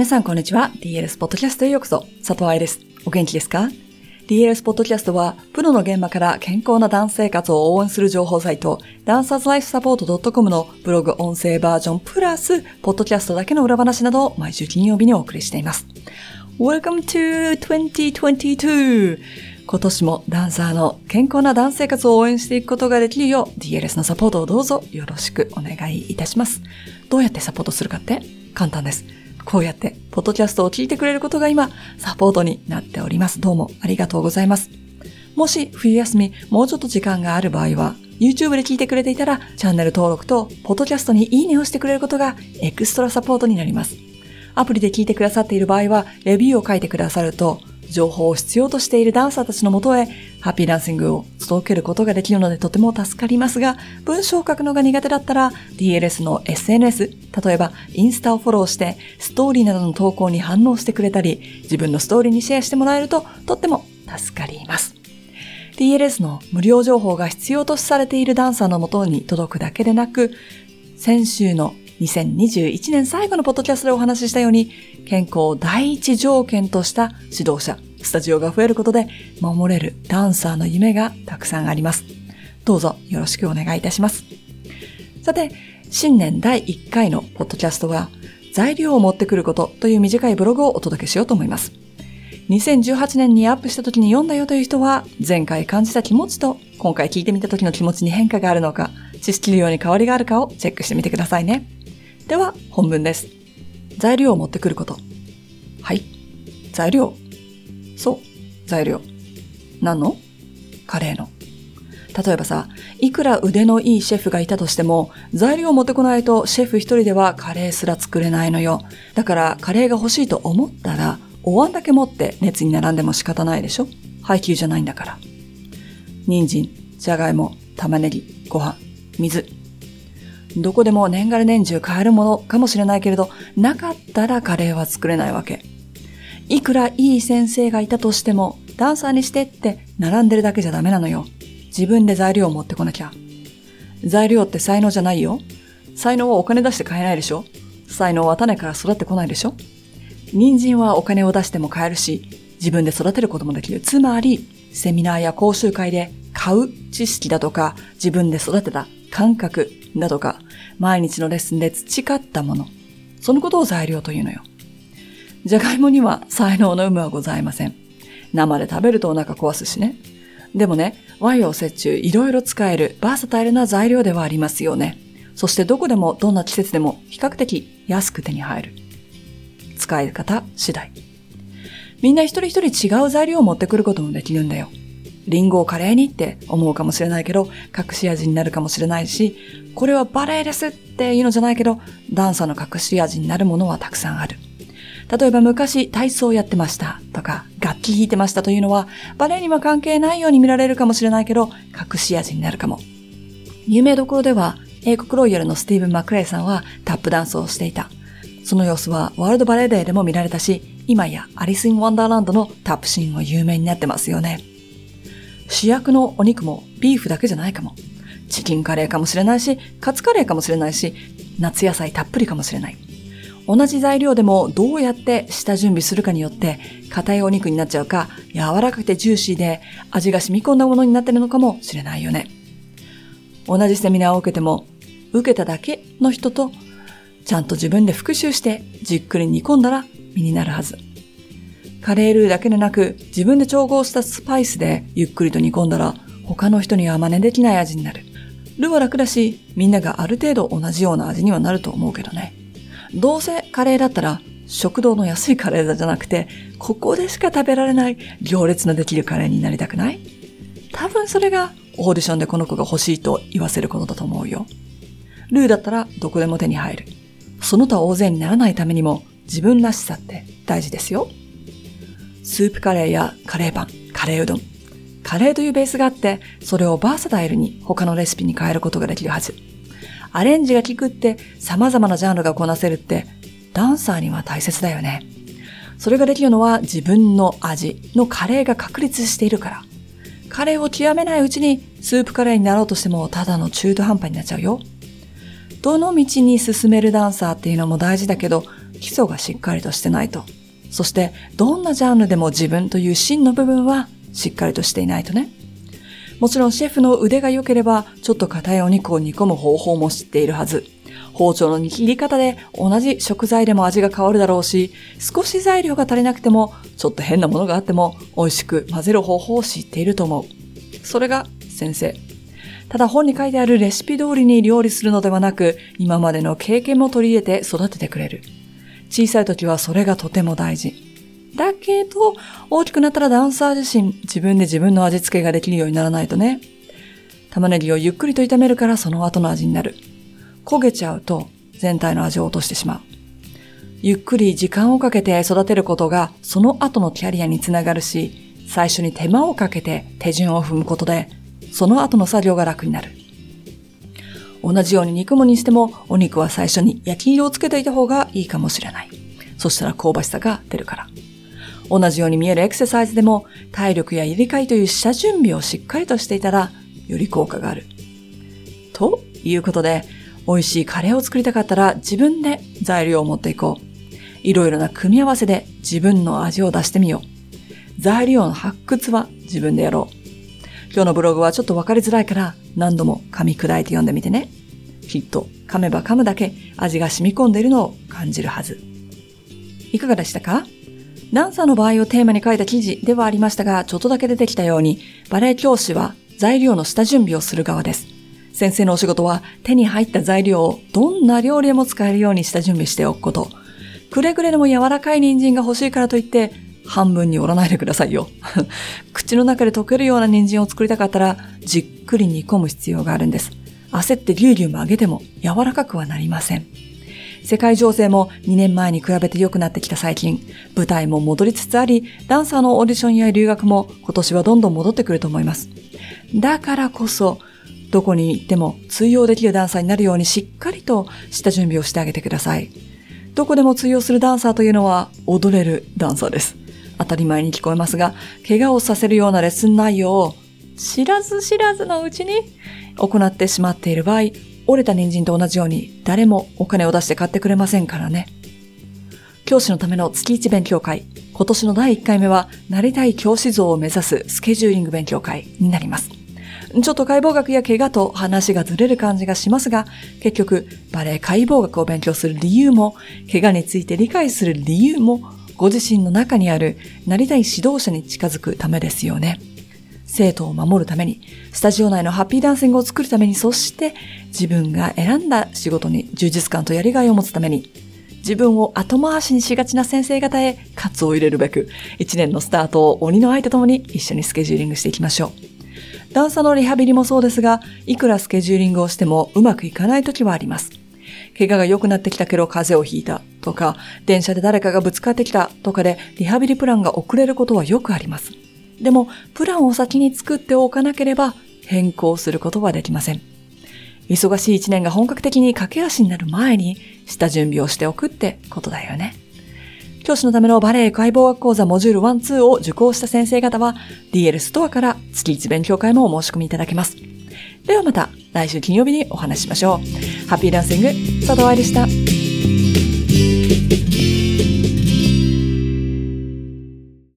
皆さんこんにちは。DLS ポッドキャストへようこそ。佐藤愛です。お元気ですか ?DLS ポッドキャストは、プロの現場から健康なダンス生活を応援する情報サイト、ダンサーズライフサポート .com のブログ音声バージョンプラス、ポッドキャストだけの裏話などを毎週金曜日にお送りしています。Welcome to 2022! 今年もダンサーの健康なダンス生活を応援していくことができるよう DLS のサポートをどうぞよろしくお願いいたします。どうやってサポートするかって簡単です。こうやって、ポッドキャストを聞いてくれることが今、サポートになっております。どうもありがとうございます。もし、冬休み、もうちょっと時間がある場合は、YouTube で聞いてくれていたら、チャンネル登録と、ポッドキャストにいいねをしてくれることが、エクストラサポートになります。アプリで聞いてくださっている場合は、レビューを書いてくださると、情報を必要としているダンサーたちのもとへ、ハッピーダンシングを届けることができるのでとても助かりますが、文章を書くのが苦手だったら、DLS の SNS、例えばインスタをフォローして、ストーリーなどの投稿に反応してくれたり、自分のストーリーにシェアしてもらえると、とっても助かります。DLS の無料情報が必要とされているダンサーのもとに届くだけでなく、先週の2021年最後のポッドキャストでお話ししたように、健康を第一条件とした指導者、スタジオが増えることで守れるダンサーの夢がたくさんあります。どうぞよろしくお願いいたします。さて、新年第1回のポッドキャストは、材料を持ってくることという短いブログをお届けしようと思います。2018年にアップした時に読んだよという人は、前回感じた気持ちと今回聞いてみた時の気持ちに変化があるのか、知識量に変わりがあるかをチェックしてみてくださいね。では、本文です。材料を持ってくること。はい。材料。そう。材料。何の？カレーの。例えばさ、いくら腕のいいシェフがいたとしても、材料を持ってこないとシェフ一人ではカレーすら作れないのよ。だからカレーが欲しいと思ったら、お椀だけ持って熱に並んでも仕方ないでしょ配給じゃないんだから。人参、じゃがいも、玉ねぎ、ご飯、水。どこでも年がら年中買えるものかもしれないけれど、なかったらカレーは作れないわけ。いくらいい先生がいたとしても、ダンサーにしてって並んでるだけじゃダメなのよ。自分で材料を持ってこなきゃ。材料って才能じゃないよ。才能はお金出して買えないでしょ才能は種から育ってこないでしょ人参はお金を出しても買えるし、自分で育てることもできる。つまり、セミナーや講習会で買う知識だとか、自分で育てた感覚だとか、毎日のレッスンで培ったもの、そのことを材料というのよ。じゃがいもには才能の有無はございません。生で食べるとお腹壊すしね。でもね、和洋折衷いろいろ使えるバーサタイルな材料ではありますよね。そしてどこでもどんな季節でも比較的安く手に入る。使い方次第。みんな一人一人違う材料を持ってくることもできるんだよ。リンゴをカレーにって思うかもしれないけど、隠し味になるかもしれないし、これはバレエですっていうのじゃないけど、ダンサーの隠し味になるものはたくさんある。例えば昔体操やってましたとか、楽器弾いてましたというのは、バレエには関係ないように見られるかもしれないけど、隠し味になるかも。有名どころでは、英国ロイヤルのスティーブン・マクレイさんはタップダンスをしていた。その様子はワールドバレエデーでも見られたし、今やアリス・イン・ワンダーランドのタップシーンは有名になってますよね。主役のお肉もビーフだけじゃないかも。チキンカレーかもしれないし、カツカレーかもしれないし、夏野菜たっぷりかもしれない。同じ材料でもどうやって下準備するかによって硬いお肉になっちゃうか柔らかくてジューシーで味が染み込んだものになってるのかもしれないよね。同じセミナーを受けても受けただけの人とちゃんと自分で復習してじっくり煮込んだら身になるはず。カレールーだけでなく自分で調合したスパイスでゆっくりと煮込んだら他の人には真似できない味になる。ルーは楽だし、みんながある程度同じような味にはなると思うけどね。どうせカレーだったら食堂の安いカレーだじゃなくて、ここでしか食べられない行列のできるカレーになりたくない？多分それがオーディションでこの子が欲しいと言わせることだと思うよ。ルーだったらどこでも手に入る。その他大勢にならないためにも自分らしさって大事ですよ。スープカレーやカレーパン、カレーうどん。カレーというベースがあって、それをバーサタイルに他のレシピに変えることができるはず。アレンジが効くって様々なジャンルがこなせるって、ダンサーには大切だよね。それができるのは自分の味のカレーが確立しているから。カレーを極めないうちにスープカレーになろうとしてもただの中途半端になっちゃうよ。どの道に進めるダンサーっていうのも大事だけど、基礎がしっかりとしてないと。そして、どんなジャンルでも自分という真の部分はしっかりとしていないとね。もちろんシェフの腕が良ければ、ちょっと硬いお肉を煮込む方法も知っているはず。包丁の握り方で同じ食材でも味が変わるだろうし、少し材料が足りなくても、ちょっと変なものがあっても、美味しく混ぜる方法を知っていると思う。それが先生。ただ本に書いてあるレシピ通りに料理するのではなく、今までの経験も取り入れて育ててくれる。小さい時はそれがとても大事。だけど、大きくなったらダンサー自身、自分で自分の味付けができるようにならないとね。玉ねぎをゆっくりと炒めるからその後の味になる。焦げちゃうと全体の味を落としてしまう。ゆっくり時間をかけて育てることがその後のキャリアにつながるし、最初に手間をかけて手順を踏むことで、その後の作業が楽になる。同じように肉もにしても、お肉は最初に焼き色をつけていた方がいいかもしれない。そしたら香ばしさが出るから。同じように見えるエクササイズでも体力や入れ替えという下準備をしっかりとしていたらより効果がある。ということで、美味しいカレーを作りたかったら自分で材料を持っていこう。いろいろな組み合わせで自分の味を出してみよう。材料の発掘は自分でやろう。今日のブログはちょっとわかりづらいから何度も噛み砕いて読んでみてね。きっと噛めば噛むだけ味が染み込んでいるのを感じるはず。いかがでしたか？ダンサーの場合をテーマに書いた記事ではありましたが、ちょっとだけ出てきたように、バレエ教師は材料の下準備をする側です。先生のお仕事は手に入った材料をどんな料理でも使えるように下準備しておくこと。くれぐれでも柔らかい人参が欲しいからといって、半分に折らないでくださいよ。口の中で溶けるような人参を作りたかったら、じっくり煮込む必要があるんです。焦ってリュウリュウも揚げても柔らかくはなりません。世界情勢も2年前に比べて良くなってきた最近、舞台も戻りつつあり、ダンサーのオーディションや留学も今年はどんどん戻ってくると思います。だからこそ、どこに行っても通用できるダンサーになるようにしっかりとした準備をしてあげてください。どこでも通用するダンサーというのは踊れるダンサーです。当たり前に聞こえますが、怪我をさせるようなレッスン内容を知らず知らずのうちに行ってしまっている場合、折れた人参と同じように誰もお金を出して買ってくれませんからね。教師のための月一勉強会。今年の第1回目は、なりたい教師像を目指すスケジューリング勉強会になります。ちょっと解剖学や怪我と話がずれる感じがしますが、結局、バレエ解剖学を勉強する理由も、怪我について理解する理由も、ご自身の中にあるなりたい指導者に近づくためですよね。生徒を守るために、スタジオ内のハッピーダンシングを作るために、そして自分が選んだ仕事に充実感とやりがいを持つために、自分を後回しにしがちな先生方へ喝を入れるべく、一年のスタートを鬼の愛と共に一緒にスケジューリングしていきましょう。段差のリハビリもそうですが、いくらスケジューリングをしてもうまくいかない時はあります。怪我が良くなってきたけど風邪をひいたとか、電車で誰かがぶつかってきたとかでリハビリプランが遅れることはよくあります。でも、プランを先に作っておかなければ変更することはできません。忙しい一年が本格的に駆け足になる前に下準備をしておくってことだよね。教師のためのバレエ解剖学講座モジュール1、2を受講した先生方は DL ストアから月1勉強会もお申し込みいただけます。ではまた来週金曜日にお話ししましょう。ハッピーダンシング、佐藤愛でした。